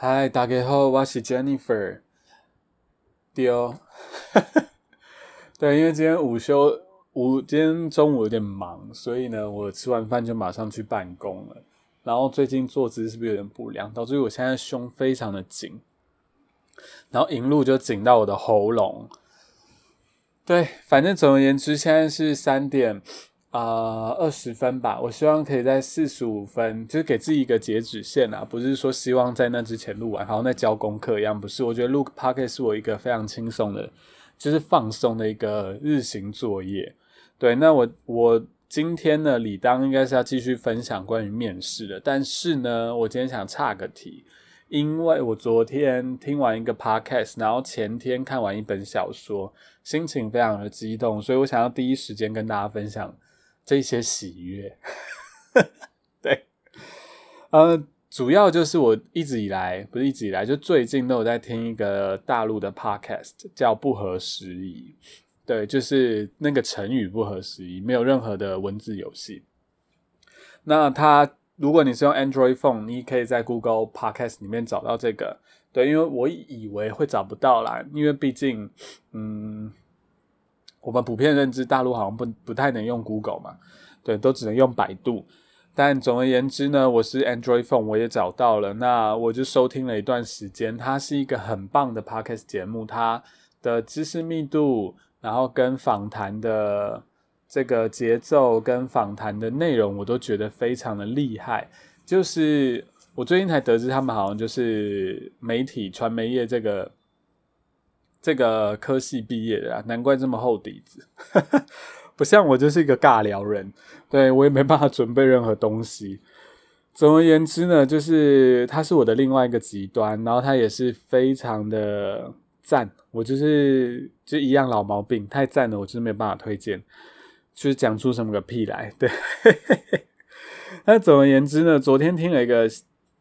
嗨，大家好，我是 Jennifer。对哦，对，因为今天午休，午今天中午有点忙，所以呢，我吃完饭就马上去办公了。然后最近坐姿是不是有点不良，导致我现在胸非常的紧，然后引路就紧到我的喉咙。对，反正总而言之，现在是三点啊二十分吧。我希望可以在四十五分，就是给自己一个截止线啊，不是说希望在那之前录完，好像在交功课一样。不是，我觉得录 p o c a s t 是我一个非常轻松的，就是放松的一个日行作业。对，那我我今天呢，理当应该是要继续分享关于面试的，但是呢，我今天想岔个题。因为我昨天听完一个 podcast，然后前天看完一本小说，心情非常的激动，所以我想要第一时间跟大家分享这些喜悦。对，呃，主要就是我一直以来，不是一直以来，就最近都有在听一个大陆的 podcast，叫不合时宜。对，就是那个成语不合时宜，没有任何的文字游戏。那它。如果你是用 Android phone，你可以在 Google Podcast 里面找到这个。对，因为我以为会找不到啦，因为毕竟，嗯，我们普遍认知大陆好像不不太能用 Google 嘛，对，都只能用百度。但总而言之呢，我是 Android phone，我也找到了，那我就收听了一段时间。它是一个很棒的 Podcast 节目，它的知识密度，然后跟访谈的。这个节奏跟访谈的内容，我都觉得非常的厉害。就是我最近才得知，他们好像就是媒体传媒业这个这个科系毕业的啊，难怪这么厚底子。不像我就是一个尬聊人，对我也没办法准备任何东西。总而言之呢，就是他是我的另外一个极端，然后他也是非常的赞。我就是就一样老毛病，太赞了，我就是没办法推荐。就是讲出什么个屁来，对。那总而言之呢，昨天听了一个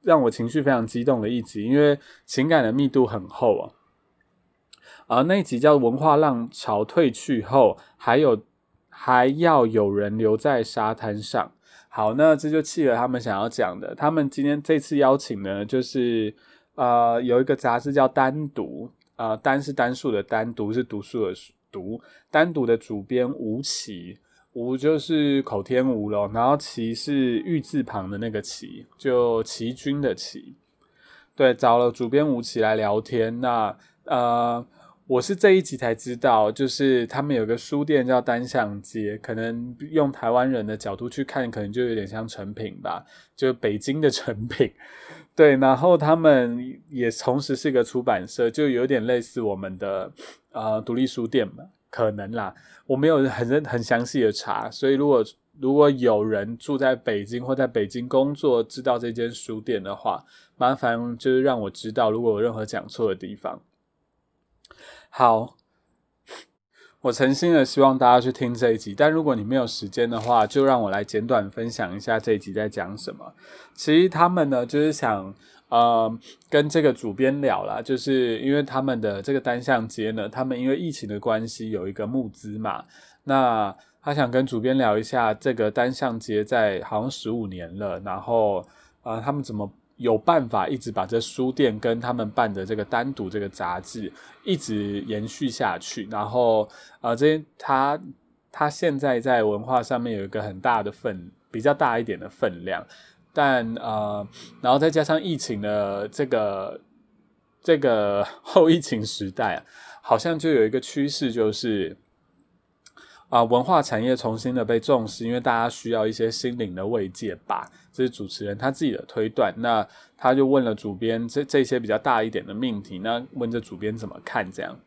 让我情绪非常激动的一集，因为情感的密度很厚啊。而那一集叫《文化浪潮退去后，还有还要有人留在沙滩上》。好，那这就契合他们想要讲的。他们今天这次邀请呢，就是呃有一个杂志叫《单独》，呃单是单数的单，独是读书的读，单独的主编吴奇。吴就是口天吴咯，然后齐是玉字旁的那个齐，就齐军的齐。对，找了主编吴奇来聊天。那呃，我是这一集才知道，就是他们有个书店叫单向街，可能用台湾人的角度去看，可能就有点像成品吧，就北京的成品。对，然后他们也同时是一个出版社，就有点类似我们的呃独立书店嘛。可能啦，我没有很认很详细的查，所以如果如果有人住在北京或在北京工作，知道这间书店的话，麻烦就是让我知道，如果有任何讲错的地方。好，我诚心的希望大家去听这一集，但如果你没有时间的话，就让我来简短分享一下这一集在讲什么。其实他们呢，就是想。呃，跟这个主编聊了，就是因为他们的这个单向街呢，他们因为疫情的关系有一个募资嘛，那他想跟主编聊一下这个单向街在好像十五年了，然后呃，他们怎么有办法一直把这书店跟他们办的这个单独这个杂志一直延续下去，然后呃，这他他现在在文化上面有一个很大的分，比较大一点的分量。但呃，然后再加上疫情的这个这个后疫情时代，好像就有一个趋势，就是啊，文化产业重新的被重视，因为大家需要一些心灵的慰藉吧。这是主持人他自己的推断。那他就问了主编这这些比较大一点的命题，那问这主编怎么看这样？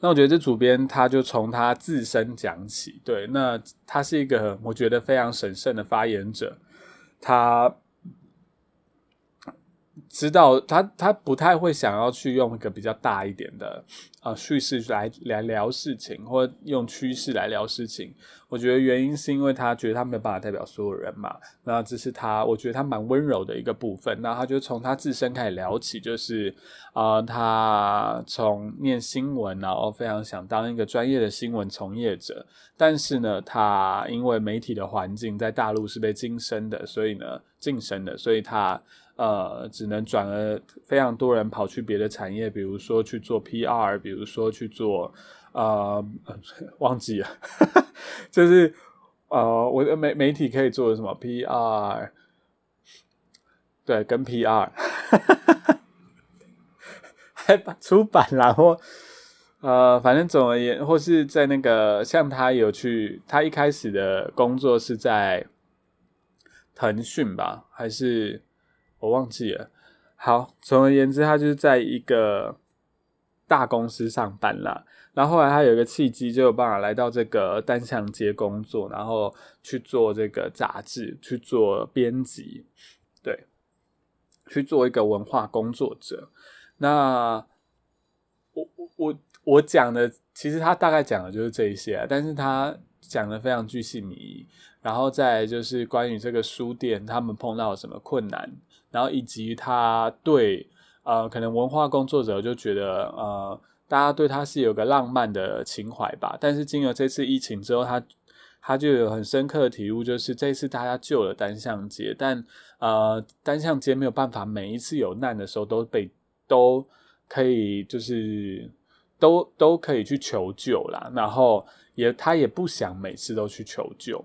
那我觉得这主编他就从他自身讲起，对，那他是一个我觉得非常神圣的发言者。他知道，他他不太会想要去用一个比较大一点的啊叙事来来聊事情，或用趋势来聊事情。我觉得原因是因为他觉得他没有办法代表所有人嘛。那这是他，我觉得他蛮温柔的一个部分。那他就从他自身开始聊起，就是啊，他从念新闻，然后非常想当一个专业的新闻从业者，但是呢，他因为媒体的环境在大陆是被晋升的，所以呢，晋升的，所以他。呃，只能转而非常多人跑去别的产业，比如说去做 PR，比如说去做呃，忘记了，就是呃，我的媒媒体可以做什么 PR，对，跟 PR，还把出版然后。呃，反正总而言，或是在那个像他有去，他一开始的工作是在腾讯吧，还是我忘记了。好，总而言之，他就是在一个大公司上班啦。然后后来他有一个契机，就有办法来到这个单向街工作，然后去做这个杂志，去做编辑，对，去做一个文化工作者。那我我我。我讲的其实他大概讲的就是这一些啊，但是他讲的非常具细迷，然后再就是关于这个书店他们碰到什么困难，然后以及他对呃可能文化工作者就觉得呃大家对他是有个浪漫的情怀吧，但是经过这次疫情之后，他他就有很深刻的体悟，就是这次大家救了单向街，但呃单向街没有办法每一次有难的时候都被都可以就是。都都可以去求救啦，然后也他也不想每次都去求救，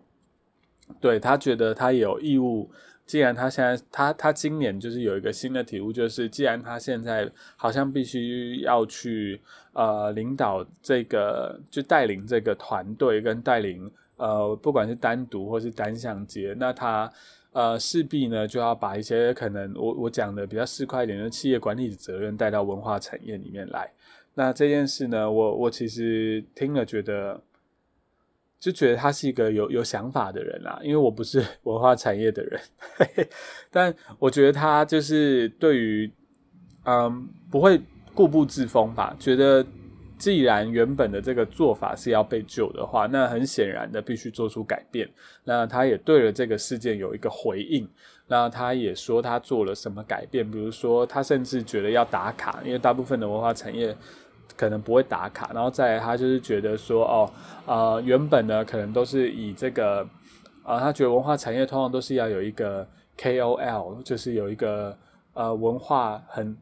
对他觉得他有义务。既然他现在他他今年就是有一个新的体悟，就是既然他现在好像必须要去呃领导这个，就带领这个团队跟带领呃不管是单独或是单向接，那他呃势必呢就要把一些可能我我讲的比较市侩一点的企业管理的责任带到文化产业里面来。那这件事呢，我我其实听了觉得，就觉得他是一个有有想法的人啦。因为我不是 文化产业的人，但我觉得他就是对于，嗯，不会固步自封吧。觉得既然原本的这个做法是要被救的话，那很显然的必须做出改变。那他也对了这个事件有一个回应。那他也说他做了什么改变，比如说他甚至觉得要打卡，因为大部分的文化产业。可能不会打卡，然后再来他就是觉得说，哦，呃，原本呢可能都是以这个，啊，他觉得文化产业通常都是要有一个 KOL，就是有一个呃文化很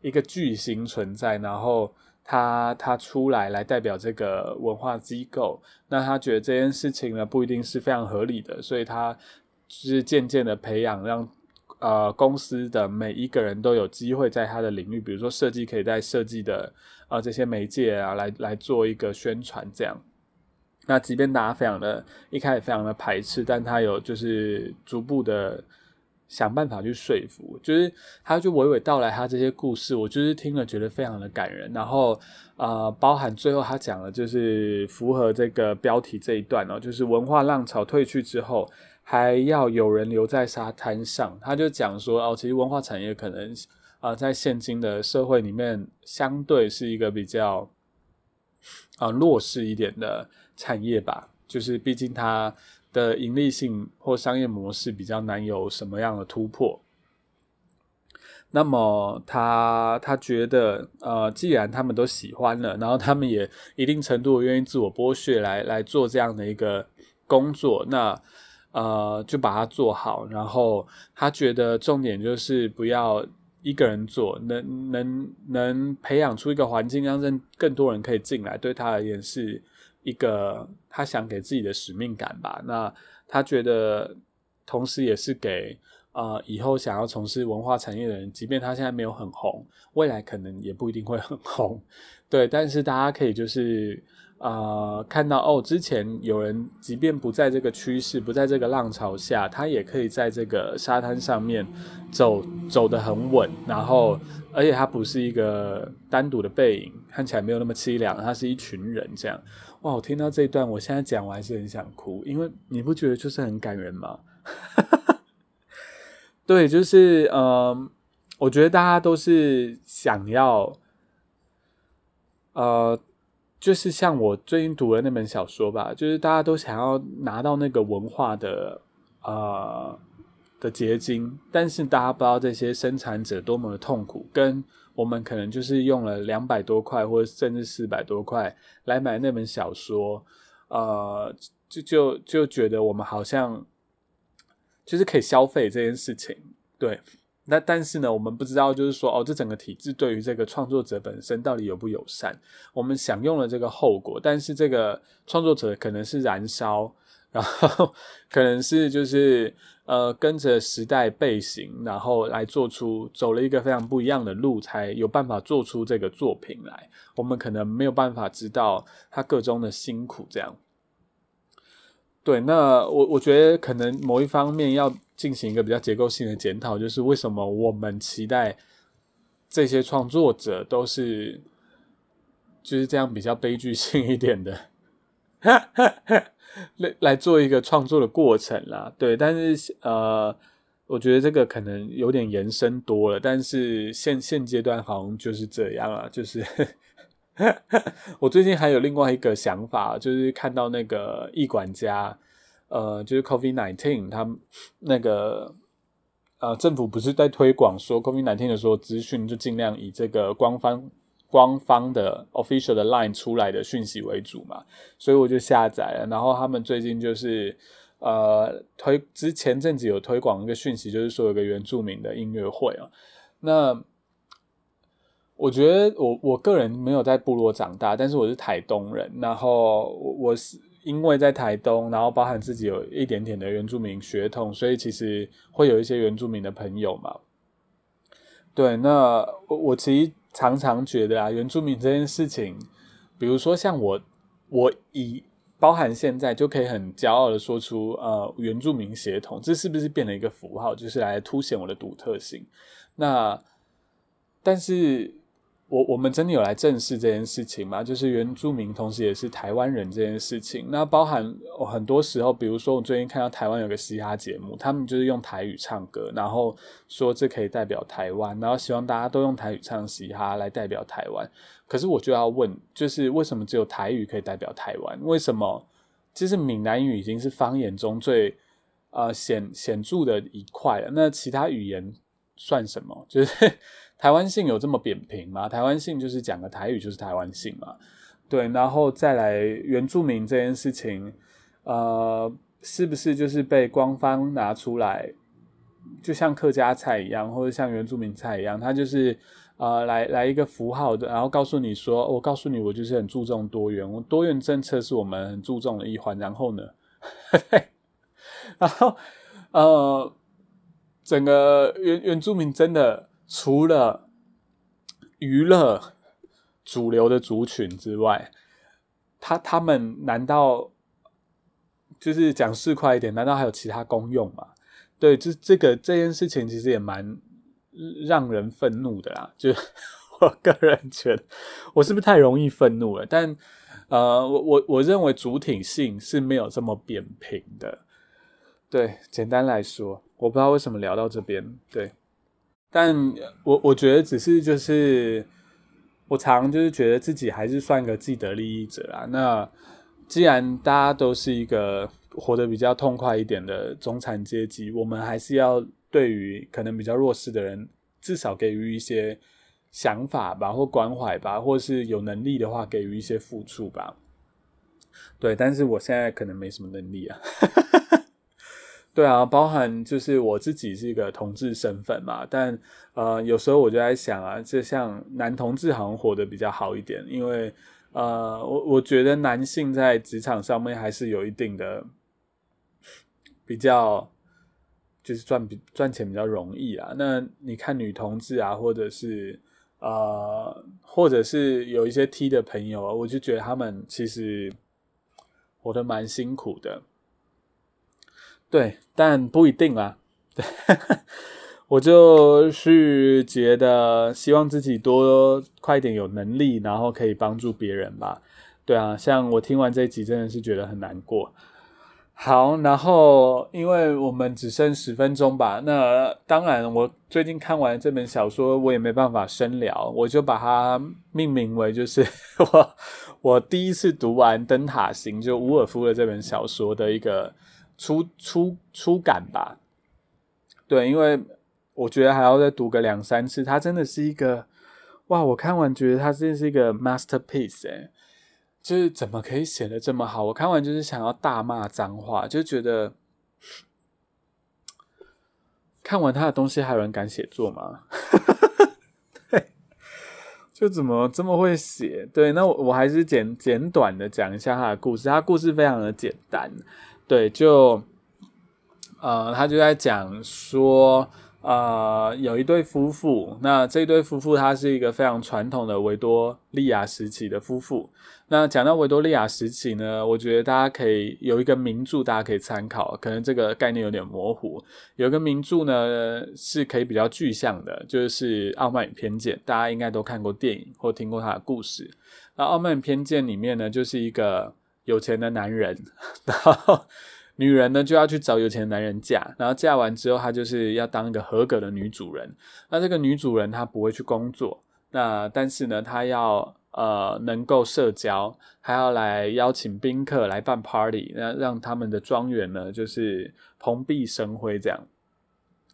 一个巨星存在，然后他他出来来代表这个文化机构，那他觉得这件事情呢不一定是非常合理的，所以他就是渐渐的培养让。呃，公司的每一个人都有机会在他的领域，比如说设计，可以在设计的呃这些媒介啊，来来做一个宣传，这样。那即便大家非常的一开始非常的排斥，但他有就是逐步的想办法去说服，就是他就娓娓道来他这些故事，我就是听了觉得非常的感人。然后呃，包含最后他讲了，就是符合这个标题这一段哦，就是文化浪潮退去之后。还要有人留在沙滩上，他就讲说哦，其实文化产业可能啊，在现今的社会里面，相对是一个比较啊弱势一点的产业吧。就是毕竟它的盈利性或商业模式比较难有什么样的突破。那么他他觉得呃，既然他们都喜欢了，然后他们也一定程度愿意自我剥削来来做这样的一个工作，那。呃，就把它做好，然后他觉得重点就是不要一个人做，能能能培养出一个环境，让更更多人可以进来，对他而言是一个他想给自己的使命感吧。那他觉得，同时也是给呃以后想要从事文化产业的人，即便他现在没有很红，未来可能也不一定会很红，对，但是大家可以就是。啊，看到哦，之前有人即便不在这个趋势，不在这个浪潮下，他也可以在这个沙滩上面走走得很稳，然后而且他不是一个单独的背影，看起来没有那么凄凉，他是一群人这样。哇，我听到这一段，我现在讲我还是很想哭，因为你不觉得就是很感人吗？对，就是嗯，我觉得大家都是想要，呃。就是像我最近读的那本小说吧，就是大家都想要拿到那个文化的呃的结晶，但是大家不知道这些生产者多么的痛苦，跟我们可能就是用了两百多块或者甚至四百多块来买那本小说，呃，就就就觉得我们好像就是可以消费这件事情，对，那但是呢，我们不知道，就是说，哦，这整个体制对于这个创作者本身到底友不友善？我们享用了这个后果，但是这个创作者可能是燃烧，然后 可能是就是呃跟着时代背行，然后来做出走了一个非常不一样的路，才有办法做出这个作品来。我们可能没有办法知道他个中的辛苦，这样。对，那我我觉得可能某一方面要进行一个比较结构性的检讨，就是为什么我们期待这些创作者都是就是这样比较悲剧性一点的，来来做一个创作的过程啦。对，但是呃，我觉得这个可能有点延伸多了，但是现现阶段好像就是这样啊，就是。我最近还有另外一个想法，就是看到那个易管家，呃，就是 COVID nineteen，他那个呃，政府不是在推广说 COVID nineteen 的时候，资讯就尽量以这个官方官方的 official 的 line 出来的讯息为主嘛，所以我就下载了。然后他们最近就是呃推之前阵子有推广一个讯息，就是说有个原住民的音乐会啊，那。我觉得我我个人没有在部落长大，但是我是台东人，然后我我是因为在台东，然后包含自己有一点点的原住民血统，所以其实会有一些原住民的朋友嘛。对，那我我其实常常觉得啊，原住民这件事情，比如说像我，我以包含现在就可以很骄傲的说出呃原住民血统，这是不是变了一个符号，就是来凸显我的独特性？那但是。我我们真的有来正视这件事情吗？就是原住民同时也是台湾人这件事情。那包含很多时候，比如说我最近看到台湾有个嘻哈节目，他们就是用台语唱歌，然后说这可以代表台湾，然后希望大家都用台语唱嘻哈来代表台湾。可是我就要问，就是为什么只有台语可以代表台湾？为什么？其实闽南语已经是方言中最呃显显著的一块了，那其他语言算什么？就是。台湾性有这么扁平吗？台湾性就是讲个台语就是台湾性嘛，对，然后再来原住民这件事情，呃，是不是就是被官方拿出来，就像客家菜一样，或者像原住民菜一样，它就是呃来来一个符号的，然后告诉你说，我告诉你，我就是很注重多元，我多元政策是我们很注重的一环，然后呢，然后呃，整个原原住民真的。除了娱乐主流的族群之外，他他们难道就是讲市侩一点？难道还有其他功用吗？对，这这个这件事情其实也蛮让人愤怒的啦。就我个人觉得，我是不是太容易愤怒了？但呃，我我我认为主体性是没有这么扁平的。对，简单来说，我不知道为什么聊到这边，对。但我我觉得只是就是我常就是觉得自己还是算个既得利益者啦。那既然大家都是一个活得比较痛快一点的中产阶级，我们还是要对于可能比较弱势的人，至少给予一些想法吧，或关怀吧，或是有能力的话给予一些付出吧。对，但是我现在可能没什么能力啊。对啊，包含就是我自己是一个同志身份嘛，但呃，有时候我就在想啊，就像男同志好像活得比较好一点，因为呃，我我觉得男性在职场上面还是有一定的比较，就是赚比赚钱比较容易啊。那你看女同志啊，或者是呃，或者是有一些 T 的朋友啊，我就觉得他们其实活得蛮辛苦的。对，但不一定啊。对，我就是觉得希望自己多快点有能力，然后可以帮助别人吧。对啊，像我听完这一集真的是觉得很难过。好，然后因为我们只剩十分钟吧，那当然我最近看完这本小说，我也没办法深聊，我就把它命名为就是 我我第一次读完《灯塔行》就伍尔夫的这本小说的一个。初初初感吧，对，因为我觉得还要再读个两三次。它真的是一个哇！我看完觉得它真的是一个 masterpiece 哎，就是怎么可以写的这么好？我看完就是想要大骂脏话，就觉得看完他的东西还有人敢写作吗？对，就怎么这么会写？对，那我我还是简简短的讲一下他的故事。他故事非常的简单，对，就呃，他就在讲说。呃，有一对夫妇，那这一对夫妇他是一个非常传统的维多利亚时期的夫妇。那讲到维多利亚时期呢，我觉得大家可以有一个名著，大家可以参考。可能这个概念有点模糊，有一个名著呢是可以比较具象的，就是《傲慢与偏见》，大家应该都看过电影或听过他的故事。那《傲慢与偏见》里面呢，就是一个有钱的男人，然后。女人呢就要去找有钱的男人嫁，然后嫁完之后，她就是要当一个合格的女主人。那这个女主人她不会去工作，那但是呢，她要呃能够社交，还要来邀请宾客来办 party，那让他们的庄园呢就是蓬荜生辉这样。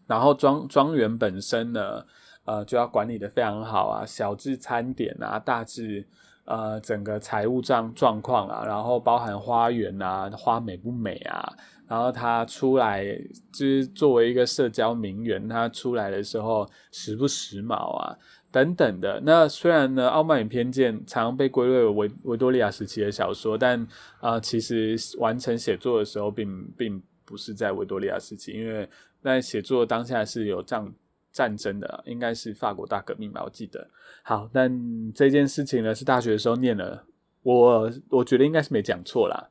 然后庄庄园本身呢，呃就要管理的非常好啊，小至餐点啊，大至。呃，整个财务状状况啊，然后包含花园啊，花美不美啊，然后他出来就是作为一个社交名媛，他出来的时候时不时髦啊，等等的。那虽然呢，《傲慢与偏见》常被归类为维维多利亚时期的小说，但啊，其实完成写作的时候，并并不是在维多利亚时期，因为那写作当下是有这样。战争的应该是法国大革命吧，我记得。好，但这件事情呢是大学的时候念了，我我觉得应该是没讲错啦，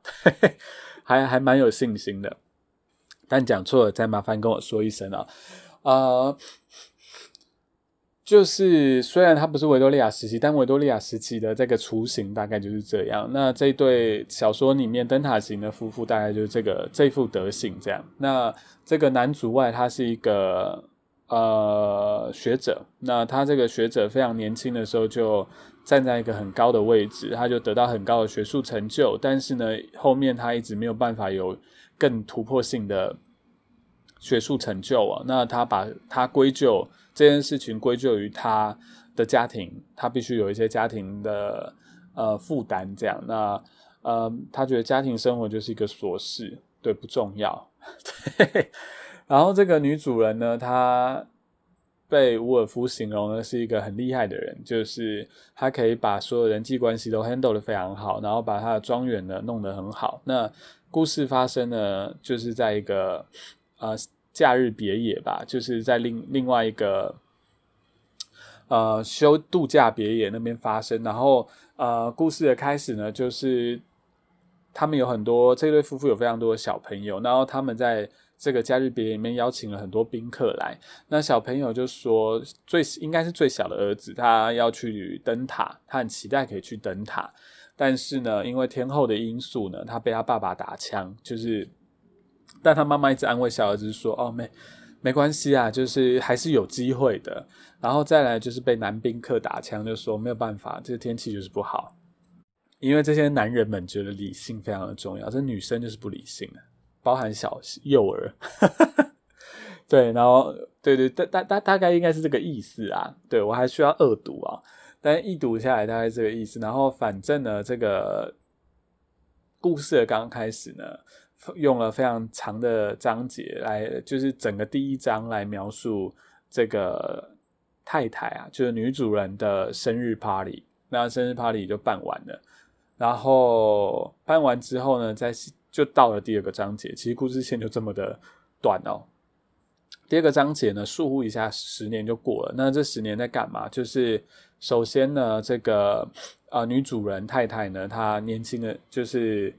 还还蛮有信心的。但讲错了再麻烦跟我说一声啊。呃，就是虽然它不是维多利亚时期，但维多利亚时期的这个雏形大概就是这样。那这对小说里面灯塔型的夫妇大概就是这个这副德行这样。那这个男主外他是一个。呃，学者，那他这个学者非常年轻的时候就站在一个很高的位置，他就得到很高的学术成就，但是呢，后面他一直没有办法有更突破性的学术成就啊。那他把他归咎这件事情归咎于他的家庭，他必须有一些家庭的呃负担，这样。那呃，他觉得家庭生活就是一个琐事，对，不重要。对。然后这个女主人呢，她被伍尔夫形容呢是一个很厉害的人，就是她可以把所有人际关系都 handle 的非常好，然后把她的庄园呢弄得很好。那故事发生呢，就是在一个呃假日别野吧，就是在另另外一个呃休度假别野那边发生。然后呃故事的开始呢，就是他们有很多这对夫妇有非常多的小朋友，然后他们在。这个假日别里面邀请了很多宾客来，那小朋友就说最应该是最小的儿子，他要去登塔，他很期待可以去登塔，但是呢，因为天后的因素呢，他被他爸爸打枪，就是，但他妈妈一直安慰小儿子说：“哦，没没关系啊，就是还是有机会的。”然后再来就是被男宾客打枪，就说没有办法，这个天气就是不好，因为这些男人们觉得理性非常的重要，这女生就是不理性的。包含小幼儿，对，然后对对大大大大概应该是这个意思啊。对我还需要二读啊，但一读下来大概这个意思。然后反正呢，这个故事的刚开始呢，用了非常长的章节来，就是整个第一章来描述这个太太啊，就是女主人的生日 party。那生日 party 就办完了，然后办完之后呢，在。就到了第二个章节，其实故事线就这么的短哦。第二个章节呢，疏忽一下，十年就过了。那这十年在干嘛？就是首先呢，这个啊女主人太太呢，她年轻的就是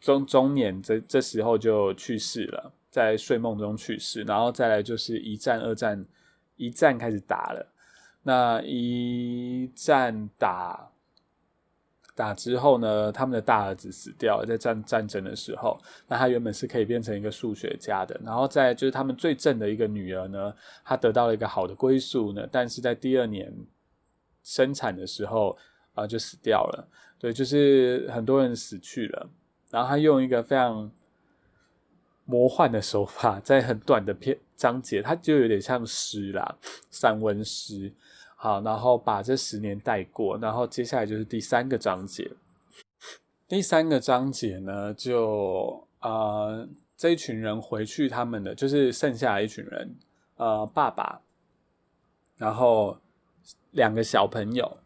中中年，这这时候就去世了，在睡梦中去世。然后再来就是一战、二战，一战开始打了。那一战打。打之后呢，他们的大儿子死掉了，在战战争的时候，那他原本是可以变成一个数学家的。然后再就是他们最正的一个女儿呢，她得到了一个好的归宿呢，但是在第二年生产的时候啊，就死掉了。对，就是很多人死去了。然后他用一个非常魔幻的手法，在很短的篇章节，他就有点像诗啦，散文诗。好，然后把这十年带过，然后接下来就是第三个章节。第三个章节呢，就呃这一群人回去，他们的就是剩下一群人，呃，爸爸，然后两个小朋友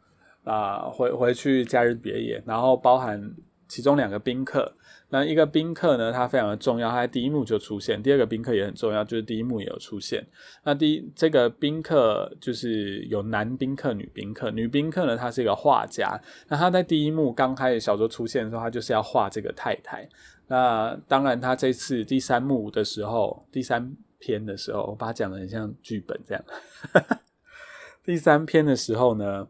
啊，回回去假日别野，然后包含其中两个宾客。那一个宾客呢，他非常的重要，他在第一幕就出现。第二个宾客也很重要，就是第一幕也有出现。那第这个宾客就是有男宾客、女宾客。女宾客呢，她是一个画家。那她在第一幕刚开始小说出现的时候，她就是要画这个太太。那当然，她这次第三幕的时候，第三篇的时候，我把它讲的很像剧本这样。第三篇的时候呢？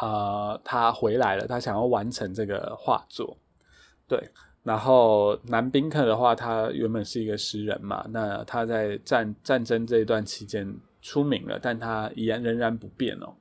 呃，他回来了，他想要完成这个画作，对。然后男宾客的话，他原本是一个诗人嘛，那他在战战争这一段期间出名了，但他依然仍然不变哦。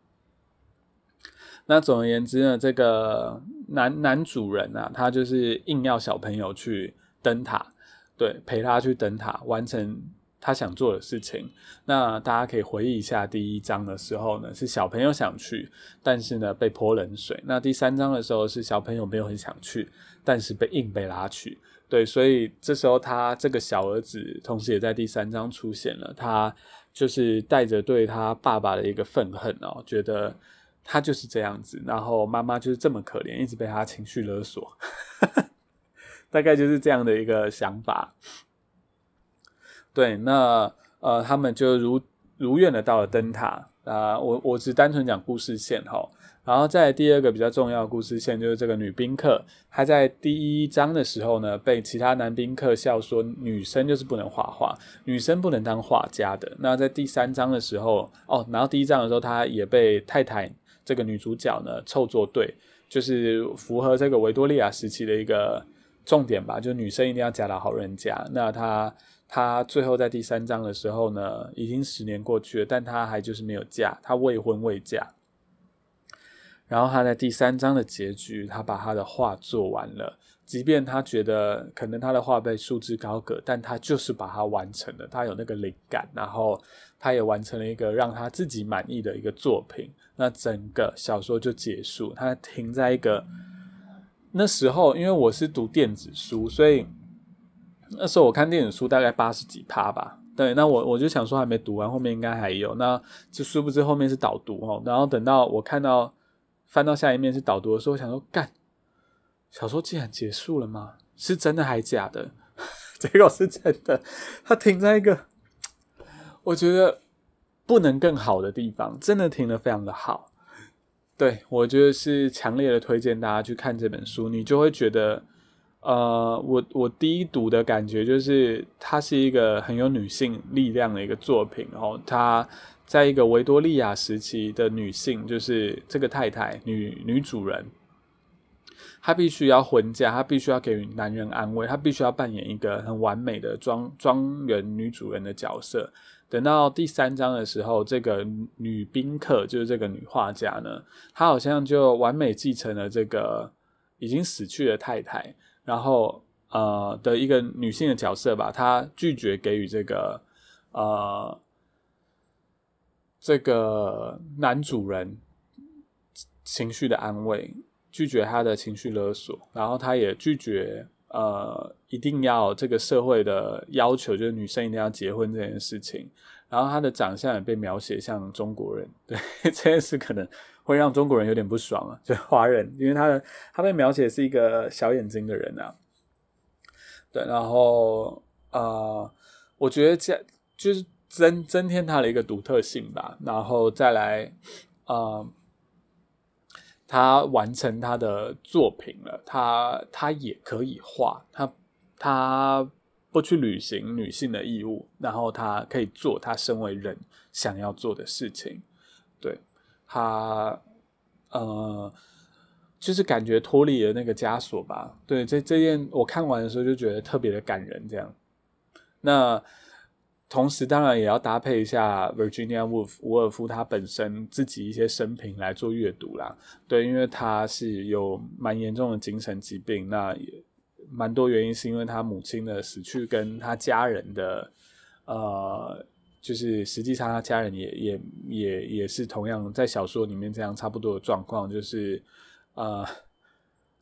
那总而言之呢，这个男男主人啊，他就是硬要小朋友去灯塔，对，陪他去灯塔完成。他想做的事情，那大家可以回忆一下第一章的时候呢，是小朋友想去，但是呢被泼冷水。那第三章的时候是小朋友没有很想去，但是被硬被拉去。对，所以这时候他这个小儿子，同时也在第三章出现了。他就是带着对他爸爸的一个愤恨哦，觉得他就是这样子，然后妈妈就是这么可怜，一直被他情绪勒索，大概就是这样的一个想法。对，那呃，他们就如如愿的到了灯塔啊。我我只单纯讲故事线哈。然后在第二个比较重要的故事线，就是这个女宾客，她在第一章的时候呢，被其他男宾客笑说女生就是不能画画，女生不能当画家的。那在第三章的时候，哦，然后第一章的时候，她也被太太这个女主角呢凑作对，就是符合这个维多利亚时期的一个重点吧，就是女生一定要嫁到好人家。那她。他最后在第三章的时候呢，已经十年过去了，但他还就是没有嫁，他未婚未嫁。然后他在第三章的结局，他把他的画做完了，即便他觉得可能他的画被束之高阁，但他就是把它完成了。他有那个灵感，然后他也完成了一个让他自己满意的一个作品。那整个小说就结束，他停在一个那时候，因为我是读电子书，所以。那时候我看电子书大概八十几趴吧，对，那我我就想说还没读完，后面应该还有，那就殊不知后面是导读哦。然后等到我看到翻到下一面是导读的时候，我想说干，小说竟然结束了吗？是真的还假的？结果是真的，它停在一个我觉得不能更好的地方，真的停的非常的好。对我觉得是强烈的推荐大家去看这本书，你就会觉得。呃，我我第一读的感觉就是，它是一个很有女性力量的一个作品。然后，她在一个维多利亚时期的女性，就是这个太太女女主人，她必须要婚嫁，她必须要给男人安慰，她必须要扮演一个很完美的庄庄园女主人的角色。等到第三章的时候，这个女宾客就是这个女画家呢，她好像就完美继承了这个已经死去的太太。然后，呃，的一个女性的角色吧，她拒绝给予这个，呃，这个男主人情绪的安慰，拒绝他的情绪勒索，然后他也拒绝，呃，一定要这个社会的要求，就是女生一定要结婚这件事情。然后他的长相也被描写像中国人，对 这件事可能会让中国人有点不爽啊，就华人，因为他的他被描写是一个小眼睛的人啊，对，然后呃，我觉得这就是增增添他的一个独特性吧，然后再来呃，他完成他的作品了，他他也可以画，他他。去履行女性的义务，然后她可以做她身为人想要做的事情。对她，呃，就是感觉脱离了那个枷锁吧。对，这这件我看完的时候就觉得特别的感人。这样，那同时当然也要搭配一下 Virginia Woolf 伍尔夫他本身自己一些生平来做阅读啦。对，因为他是有蛮严重的精神疾病，那也。蛮多原因是因为他母亲的死去，跟他家人的，呃，就是实际上他家人也也也也是同样在小说里面这样差不多的状况，就是呃，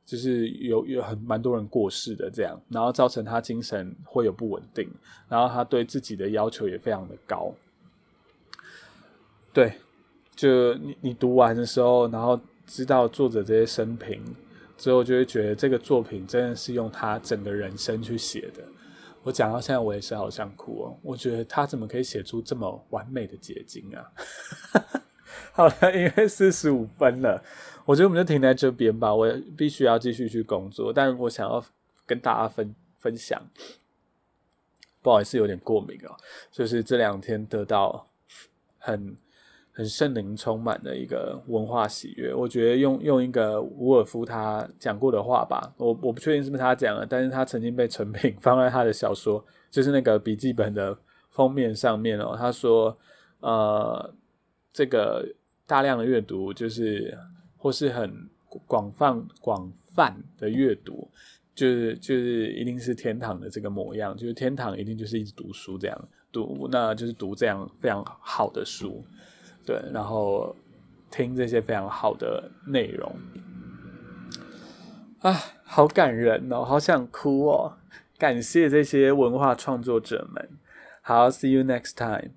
就是有有很蛮多人过世的这样，然后造成他精神会有不稳定，然后他对自己的要求也非常的高。对，就你你读完的时候，然后知道作者这些生平之后，就会觉得这个作品真的是用他整个人生去写的。我讲到现在，我也是好想哭哦。我觉得他怎么可以写出这么完美的结晶啊？好了，因为四十五分了，我觉得我们就停在这边吧。我必须要继续去工作，但我想要跟大家分分享。不好意思，有点过敏哦，就是这两天得到很。很圣灵充满的一个文化喜悦，我觉得用用一个伍尔夫他讲过的话吧，我我不确定是不是他讲的，但是他曾经被成品 放在他的小说，就是那个笔记本的封面上面哦。他说，呃，这个大量的阅读，就是或是很广泛广泛的阅读，就是就是一定是天堂的这个模样，就是天堂一定就是一直读书这样读，那就是读这样非常好的书。对，然后听这些非常好的内容，啊，好感人哦，好想哭哦！感谢这些文化创作者们，好，see you next time。